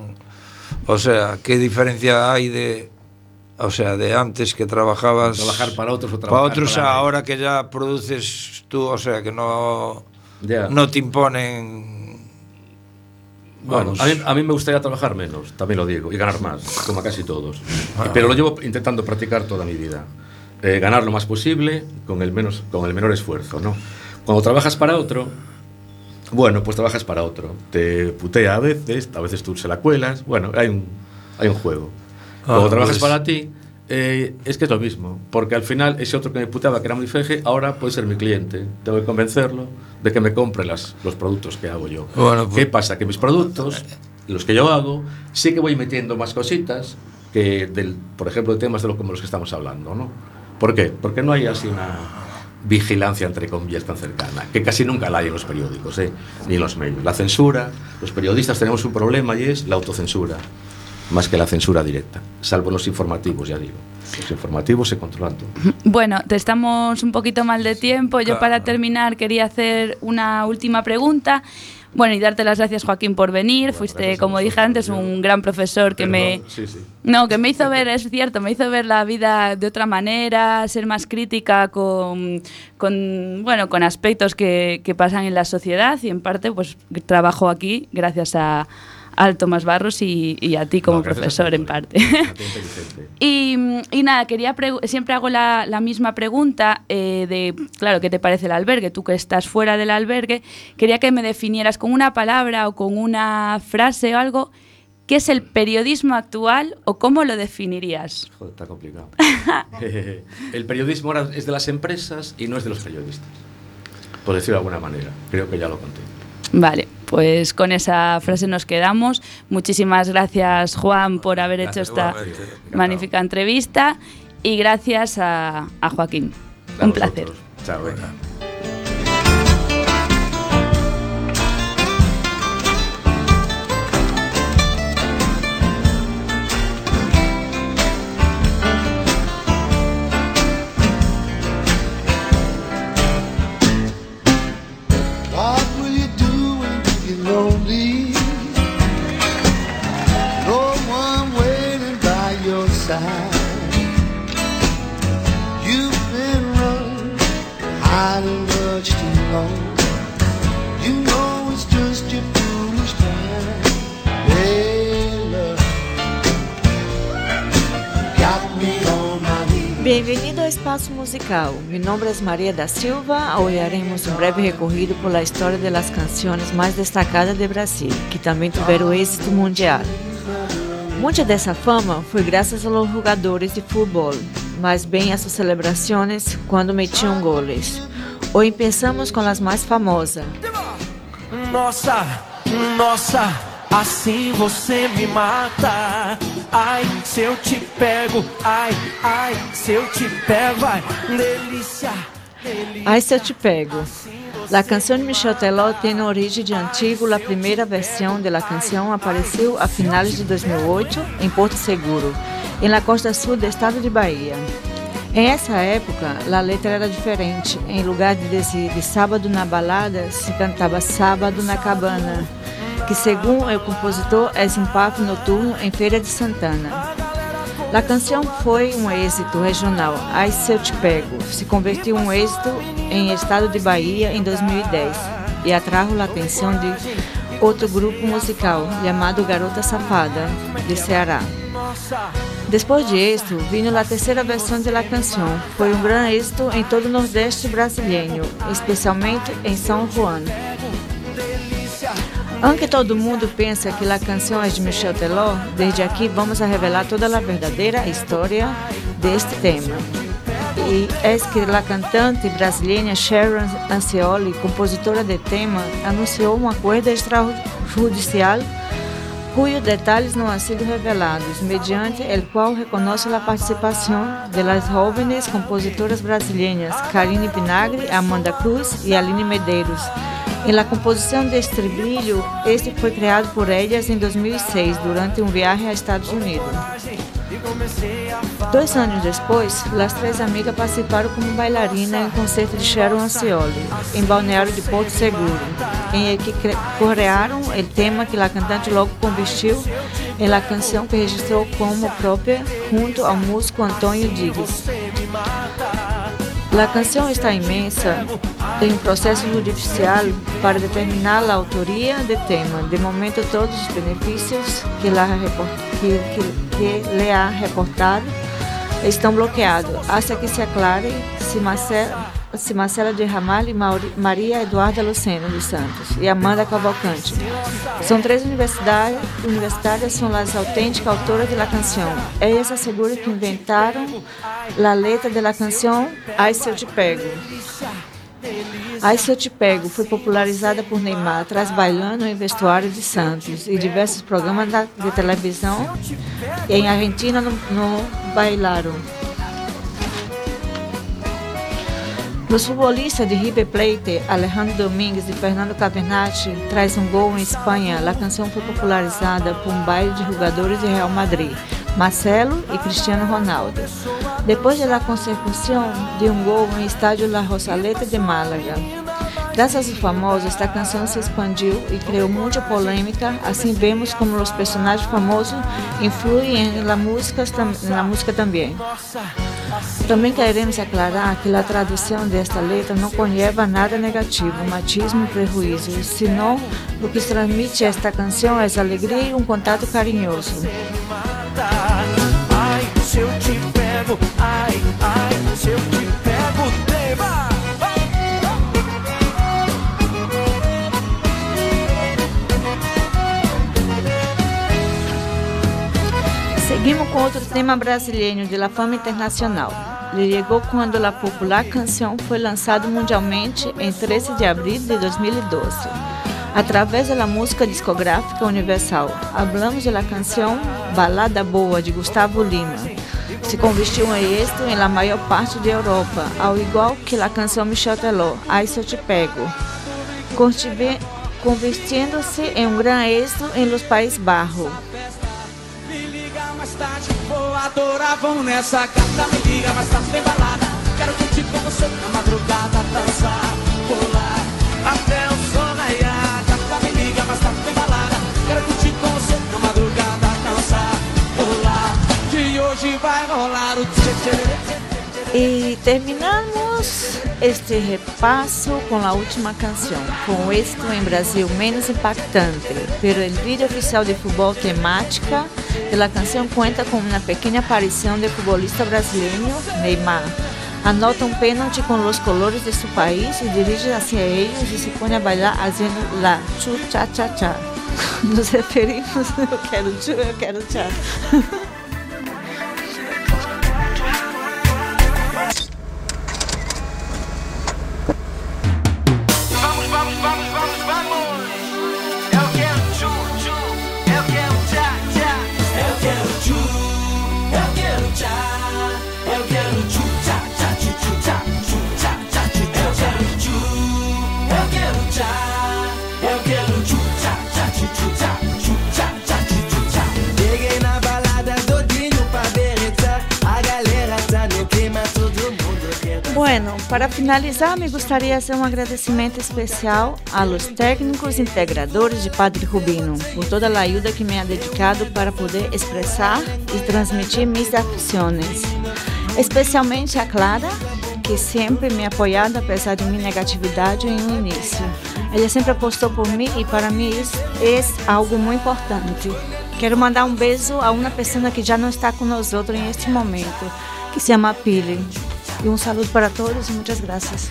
o sea, ¿qué diferencia hay de o sea, de antes que trabajabas trabajar para otros o trabajar para otros para ahora que ya produces tú, o sea, que no yeah. no te imponen bueno, a mí, a mí, me gustaría trabajar menos, también lo digo, y ganar más, como casi todos. Ah. Pero lo llevo intentando practicar toda mi vida. Eh, ganar lo más posible con el, menos, con el menor esfuerzo, ¿no? Cuando trabajas para otro, bueno, pues trabajas para otro. Te putea a veces, a veces tú se la cuelas. Bueno, hay un, hay un juego. Cuando ah, trabajas pues... para ti, eh, es que es lo mismo. Porque al final, ese otro que me puteaba, que era muy feje, ahora puede ser mi cliente. Tengo que convencerlo de que me compre las, los productos que hago yo. Bueno, pues... ¿Qué pasa? Que mis productos, los que yo hago, sí que voy metiendo más cositas que, del, por ejemplo, de temas de lo, como los que estamos hablando, ¿no? ¿Por qué? Porque no hay así una vigilancia, entre comillas, tan cercana, que casi nunca la hay en los periódicos, ¿eh? ni en los medios. La censura, los periodistas tenemos un problema y es la autocensura, más que la censura directa, salvo los informativos, ya digo. Los informativos se controlan todo. Bueno, te estamos un poquito mal de tiempo. Yo para terminar quería hacer una última pregunta. Bueno, y darte las gracias, Joaquín, por venir. Bueno, Fuiste, como dije antes, un gran profesor que Perdón, me... Sí, sí. No, que me hizo ver, es cierto, me hizo ver la vida de otra manera, ser más crítica con, con bueno, con aspectos que, que pasan en la sociedad y en parte, pues, trabajo aquí gracias a al Tomás Barros y, y, a ti como no, profesor en parte. y, y, nada, quería siempre hago la, la misma pregunta eh, de, claro, ¿qué te parece el albergue? Tú que estás fuera del albergue, quería que me definieras con una palabra o con una frase o algo. ¿Qué es el periodismo actual o cómo lo definirías? Joder, está complicado. el periodismo ahora es de las empresas y no es de los periodistas, por decirlo de alguna manera. Creo que ya lo conté. Vale, pues con esa frase nos quedamos. Muchísimas gracias, Juan, por haber hecho esta magnífica entrevista y gracias a, a Joaquín. A Un placer. Chao, venga. espaço musical. Mi nombre es da Silva. Hoy haremos um breve recorrido pela história das canções mais destacadas de Brasil, que também tiveram êxito mundial. Muita dessa fama foi graças aos jogadores de futebol, mas bem as celebrações quando metiam goles. Hoje pensamos com as mais famosas. Nossa, nossa, assim você me mata. Ai, se eu te pego, ai, ai, se eu te pego, ai, delícia. Ai, se eu te pego. A canção de Michel Teló tem origem de antigo. A primeira versão da canção apareceu a finais de 2008 em Porto Seguro, na costa sul do estado de Bahia. Em essa época, a letra era diferente. Em lugar de dizer de sábado na balada, se cantava sábado na cabana, que segundo o compositor é papo noturno em Feira de Santana. A canção foi um êxito regional. Ai Se Eu Te Pego se convertiu em êxito em estado de Bahia em 2010 e atraiu a atenção de outro grupo musical chamado Garota Safada, de Ceará. Depois de êxito, vino a terceira versão da canção. Foi um grande êxito em todo o Nordeste brasileiro, especialmente em São João. Aunque todo mundo pensa que a canção é de Michel Teló, desde aqui vamos a revelar toda a verdadeira história deste tema. E é que a cantante brasileira Sharon Ancioli, compositora do tema, anunciou um acordo extrajudicial cujos detalhes não han sido revelados, mediante el qual reconhece a participação de las compositoras brasileiras Karine Vinagre, Amanda Cruz e Aline Medeiros, em la composição de estribilho, este foi criado por elas em 2006, durante um viagem a Estados Unidos. Dois anos depois, as três amigas participaram como bailarina em um concerto de Sharon Ancioli, em Balneário de Porto Seguro, em que corearam o tema que a cantante logo convertiu em la canção que registrou como própria junto ao músico Antônio Diggs. A canção está imensa em processo judicial para determinar a autoria do tema. De momento, todos os benefícios que, la, que, que, que lhe ha reportado estão bloqueados, até que se aclare se Marcela, se Marcela de Ramalho e Maria Eduarda Lucena dos Santos e Amanda Cavalcante. São três universidades, universitárias, são as autênticas autoras da canção. Elas asseguram que inventaram a letra da canção Ai Se Eu Te Pego. Ai Se Eu Te Pego foi popularizada por Neymar, traz bailando em vestuário de Santos e diversos programas de televisão e em Argentina no, no bailaram. Os futbolistas de River Plate, Alejandro Domingues e Fernando Cavenaghi, traz um gol em Espanha. A canção foi popularizada por um baile de jogadores de Real Madrid, Marcelo e Cristiano Ronaldo. Depois da consecução de um gol em estádio La Rosaleta de Málaga. Graças aos famosos, esta canção se expandiu e criou muita polêmica. Assim vemos como os personagens famosos influem na música, na música também. Também queremos aclarar que a tradução desta letra não conlleva nada negativo, machismo e prejuízo, senão o que transmite esta canção é alegria e um contato carinhoso. Ai, se eu te pego, ai, ai, se eu te Outro tema brasileiro de la fama internacional. Ele chegou quando a popular canção foi lançada mundialmente em 13 de abril de 2012, através da música discográfica Universal. Hablamos da canção Balada Boa de Gustavo Lima. Se convertiu em êxito em la maior parte da Europa, ao igual que a canção Michel Teló, Ai Se Eu Te Pego, convertendo-se em um grande êxito em los Países Bajos. Vou adorar, vão nessa gata. Me liga mais tarde, tem balada. Quero curtir com você na madrugada Dançar, pular Até o sol raiar. Gata, me liga mais tarde, tem balada. Quero curtir com você na madrugada Dançar, pular Que hoje vai rolar o tchê tchê. E terminamos este repasso com a última canção, com o êxito em Brasil menos impactante, pero el vídeo oficial de futebol temática La canción cuenta con una pequeña aparición del futbolista Neymar. Anota un pênalti con los colores de su país y dirige hacia ellos y se pone a bailar haciendo la chu cha cha cha. Nos referimos, eu quero chu, eu quero cha. Bueno, para finalizar, me gostaria de hacer um agradecimento especial a los técnicos integradores de Padre Rubino por toda a ajuda que me ha dedicado para poder expressar e transmitir mis aficiones. Especialmente a Clara, que sempre me apoiado apesar de minha negatividade em um início. Ela sempre apostou por mim e para mim isso é algo muito importante. Quero mandar um beijo a uma pessoa que já não está com nós em este momento, que se chama Pili. E um saludo para todos e muitas graças.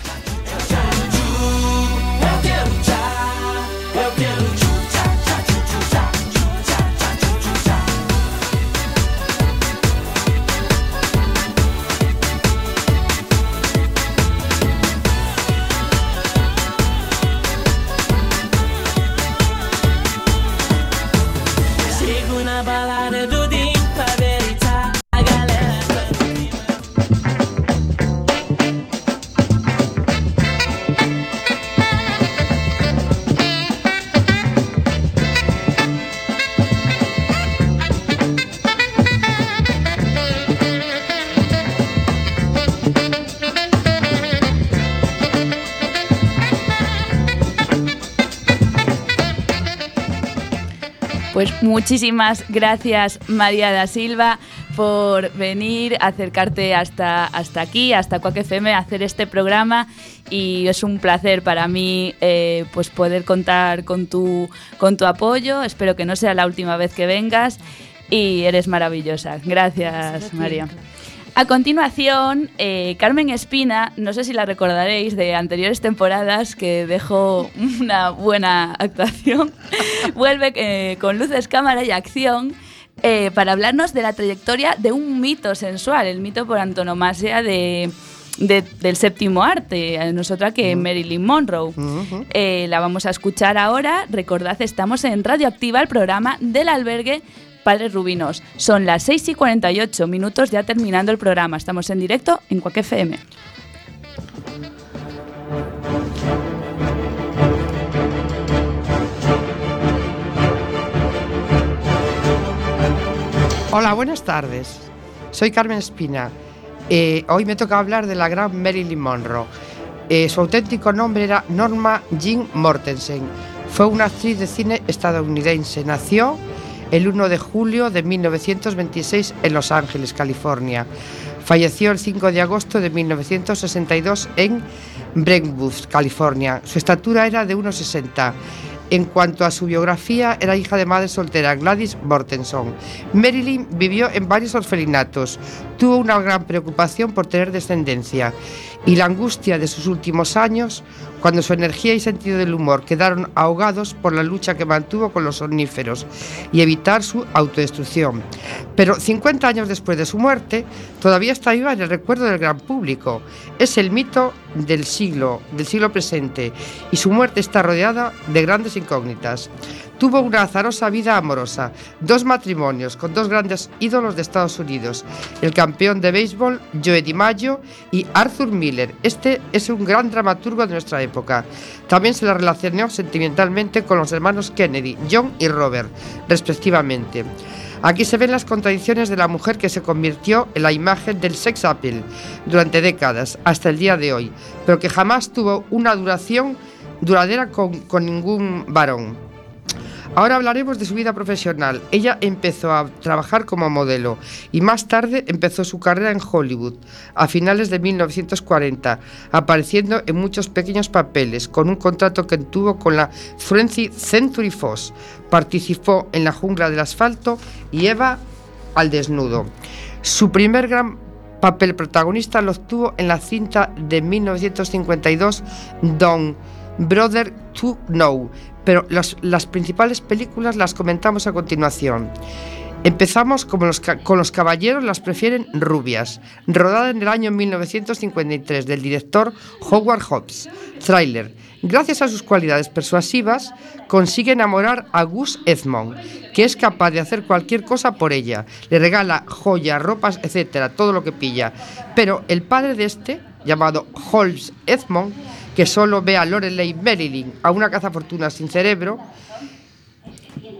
Pues muchísimas gracias María da Silva por venir, acercarte hasta, hasta aquí, hasta Cuac FM, a hacer este programa y es un placer para mí eh, pues poder contar con tu, con tu apoyo. Espero que no sea la última vez que vengas y eres maravillosa. Gracias María. A continuación, eh, Carmen Espina, no sé si la recordaréis de anteriores temporadas, que dejó una buena actuación, vuelve eh, con luces, cámara y acción eh, para hablarnos de la trayectoria de un mito sensual, el mito por antonomasia de, de- del séptimo arte, nosotras que Marilyn Monroe. Eh, la vamos a escuchar ahora. Recordad, estamos en Radioactiva, el programa del albergue Padres Rubinos. Son las 6 y 48 minutos ya terminando el programa. Estamos en directo en Cuac FM. Hola, buenas tardes. Soy Carmen Espina. Eh, hoy me toca hablar de la gran Marilyn Monroe. Eh, su auténtico nombre era Norma Jean Mortensen. Fue una actriz de cine estadounidense. Nació el 1 de julio de 1926 en Los Ángeles, California. Falleció el 5 de agosto de 1962 en Brentwood, California. Su estatura era de 1,60. En cuanto a su biografía, era hija de madre soltera, Gladys Mortenson. Marilyn vivió en varios orfelinatos. Tuvo una gran preocupación por tener descendencia y la angustia de sus últimos años, cuando su energía y sentido del humor quedaron ahogados por la lucha que mantuvo con los somníferos y evitar su autodestrucción. Pero 50 años después de su muerte, todavía está viva en el recuerdo del gran público. Es el mito del siglo, del siglo presente, y su muerte está rodeada de grandes incógnitas. Tuvo una azarosa vida amorosa, dos matrimonios con dos grandes ídolos de Estados Unidos, el campeón de béisbol Joe DiMaggio y Arthur Miller. Este es un gran dramaturgo de nuestra época. También se la relacionó sentimentalmente con los hermanos Kennedy, John y Robert, respectivamente. Aquí se ven las contradicciones de la mujer que se convirtió en la imagen del sex appeal durante décadas, hasta el día de hoy, pero que jamás tuvo una duración duradera con, con ningún varón. Ahora hablaremos de su vida profesional. Ella empezó a trabajar como modelo y más tarde empezó su carrera en Hollywood a finales de 1940, apareciendo en muchos pequeños papeles con un contrato que tuvo con la 20th Century Fox. Participó en La jungla del asfalto y Eva al desnudo. Su primer gran papel protagonista lo obtuvo en la cinta de 1952 Don Brother to Know, pero las, principales películas las comentamos a continuación. Empezamos con los caballeros las prefieren rubias, rodada en el año 1953 del director Howard Hobbs. Thriller. Gracias a sus cualidades persuasivas, consigue enamorar a Gus Edmond, que es capaz de hacer cualquier cosa por ella. Le regala joyas, ropas, etcétera, todo lo que pilla. Pero el padre de este, llamado Holmes Edmond, que solo ve a Lorelei Marilyn, a una cazafortuna sin cerebro,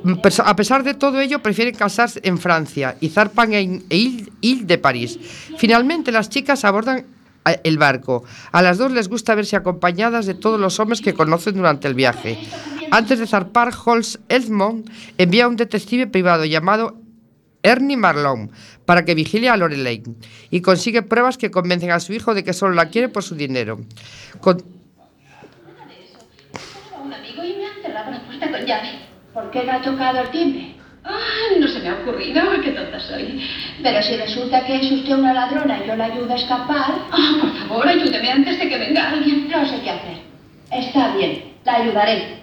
Pers- A pesar de todo ello, prefieren casarse en Francia y zarpan en Ile, de París. Finalmente, las chicas abordan eh, el barco. A las dos les gusta verse acompañadas de todos los hombres que conocen durante el viaje. Antes de zarpar, Holmes Edmond envía a un detective privado llamado Ernie Marlon para que vigile a Lorelei y consigue pruebas que convencen a su hijo de que solo la quiere por su dinero un amigo y me han con llave. ¿Por qué no ha tocado el timbre? Ah, no se me ha ocurrido, qué tonta soy. Pero si resulta que es usted una ladrona y yo la ayudo a escapar, Ah, por favor, ayúdeme antes de que venga alguien. no sé qué hacer. Está bien, la ayudaré.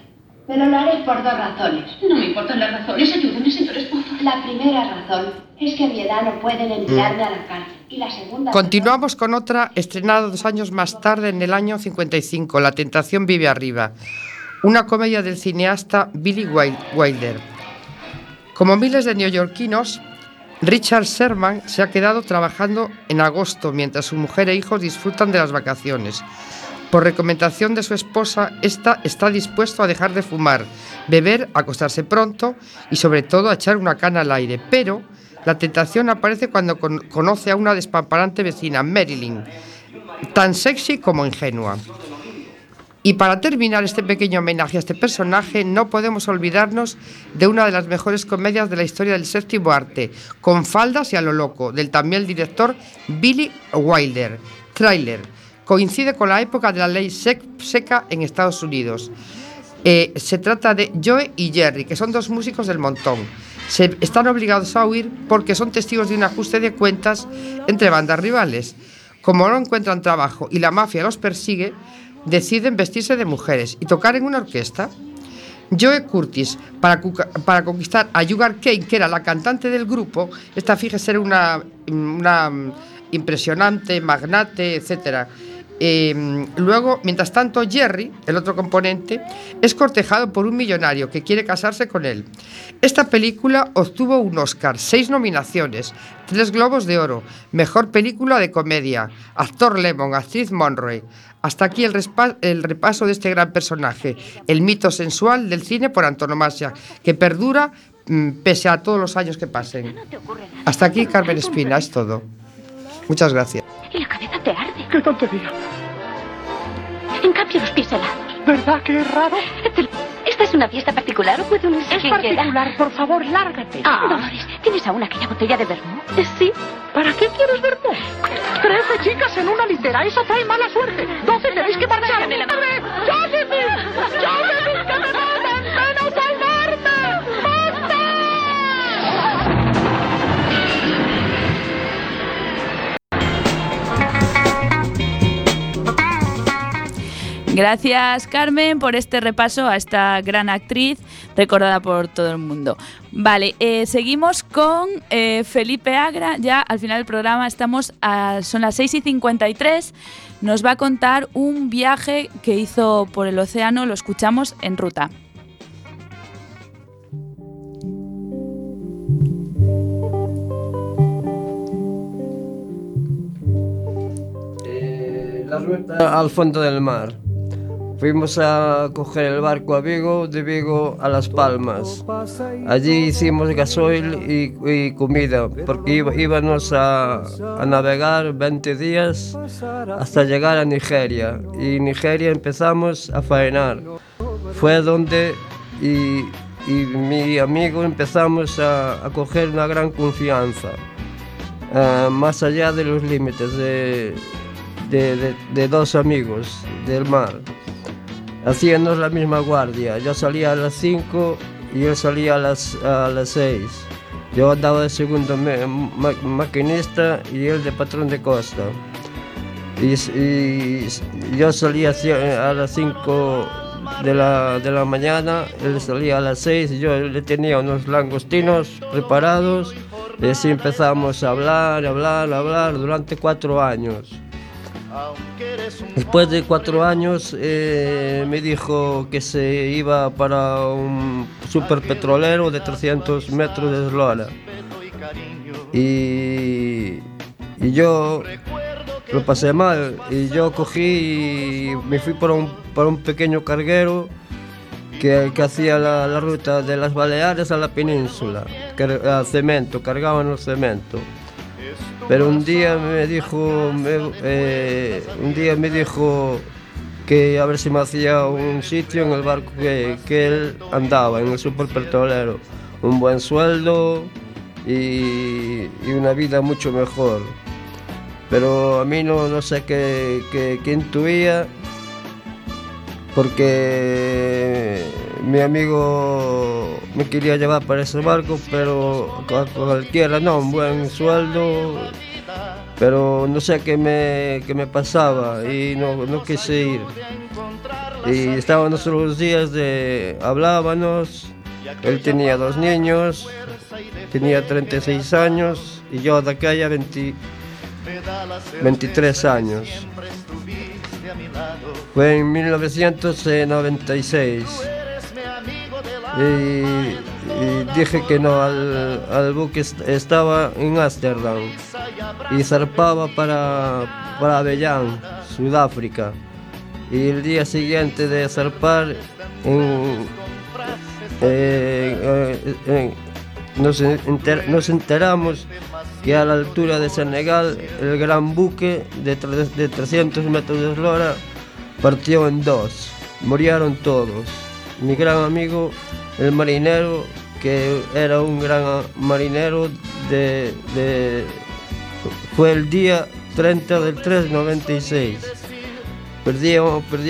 Pero lo haré por dos razones. No me importan las razones, ayúdeme, señor esposo. La primera razón es que a mi edad no pueden enviarme a la cárcel. Y la segunda Continuamos con otra estrenada dos años más tarde, en el año 55, La tentación vive arriba, una comedia del cineasta Billy Wil- Wilder. Como miles de neoyorquinos, Richard Sherman se ha quedado trabajando en agosto mientras su mujer e hijos disfrutan de las vacaciones. Por recomendación de su esposa, esta está dispuesto a dejar de fumar, beber, acostarse pronto y sobre todo a echar una cana al aire. Pero la tentación aparece cuando con- conoce a una despamparante vecina, Marilyn, tan sexy como ingenua. Y para terminar este pequeño homenaje a este personaje, no podemos olvidarnos de una de las mejores comedias de la historia del séptimo arte, con faldas y a lo loco, del también director Billy Wilder, Trailer. Coincide con la época de la ley sec- seca en Estados Unidos. Eh, se trata de Joe y Jerry, que son dos músicos del montón. Se están obligados a huir porque son testigos de un ajuste de cuentas entre bandas rivales. Como no encuentran trabajo y la mafia los persigue, deciden vestirse de mujeres y tocar en una orquesta. Joe Curtis, para, conquistar a Sugar Kane, que era la cantante del grupo, esta fíjese era una, una impresionante, magnate, etcétera. Eh, luego, mientras tanto, Jerry, el otro componente, es cortejado por un millonario que quiere casarse con él. Esta película obtuvo un Oscar, seis nominaciones, tres Globos de Oro, Mejor Película de Comedia, Actor Lemon, Actriz Monroe. Hasta aquí el, respa- el repaso de este gran personaje, el mito sensual del cine por antonomasia, que perdura mm, pese a todos los años que pasen. Hasta aquí, Carmen Espina, es todo. Muchas gracias. Y la cabeza te arde. ¡Qué tontería! En cambio, los pies helados. ¿Verdad que es raro? ¿Esta es una fiesta particular o puede unirse Es quien quiera? particular, por favor, lárgate. Ah. Dolores, ¿tienes aún aquella botella de vermú? Sí. ¿Para qué quieres verlo? Trece chicas en una litera, eso trae mala suerte. Doce tenéis que marchar. ¡Josephine! ¡Josephine, Gracias Carmen por este repaso a esta gran actriz recordada por todo el mundo. Vale, eh, seguimos con eh, Felipe Agra. Ya al final del programa estamos a, son las 6 y 53. Nos va a contar un viaje que hizo por el océano. Lo escuchamos en ruta. La ruta al fondo del mar. Fuimos a coger el barco a Vigo, de Vigo a Las Palmas. Allí hicimos gasoil y, y comida, porque iba, íbamos a, a, navegar 20 días hasta llegar a Nigeria. Y en Nigeria empezamos a faenar. Fue donde y, y mi amigo empezamos a, a, coger una gran confianza, uh, más allá de los límites de, de, de, de dos amigos del mar. Hacíamos la misma guardia. Yo salía a las 5 y él salía a las, a las 6. Yo andaba de segundo maquinista y él de patrón de costa. Y, yo salía a las 5 de la, de la mañana, él salía a las 6 y yo le tenía unos langostinos preparados. Y así empezamos a hablar, hablar, hablar durante cuatro años. Después de cuatro años eh, me dijo que se iba para un superpetrolero de 300 metros de eslora. Y, y yo lo pasé mal y yo cogí y me fui por un, un pequeño carguero que, que hacía la, ruta de las Baleares a la península, a cemento, cargaban el cemento. Pero un día me dijo, me- eh, un día me dijo que a ver si me hacía un sitio en el barco que, que él andaba, en el superpetrolero. Un buen sueldo y, una vida mucho mejor. Pero a mí no, no sé qué, qué intuía, porque mi amigo me quería llevar para ese barco, pero cualquiera no, un buen sueldo, pero no sé qué me, qué me pasaba y no, no quise ir. Y estábamos los días de hablábamos, él tenía dos niños, tenía 36 años y yo de aquella 20 23 años. Fue en 1996. Y, dije que no al, buque est- estaba en Ámsterdam y zarpaba para, para Avellán, Sudáfrica. Y el día siguiente de zarpar eh, eh, eh, nos, enter- nos enteramos que a la altura de Senegal el gran buque de, de 300 metros de eslora partió en dos. Murieron todos. Mi gran amigo, el marinero, que era un gran marinero, de, fue el día 30 del 3 96. Perdíamos,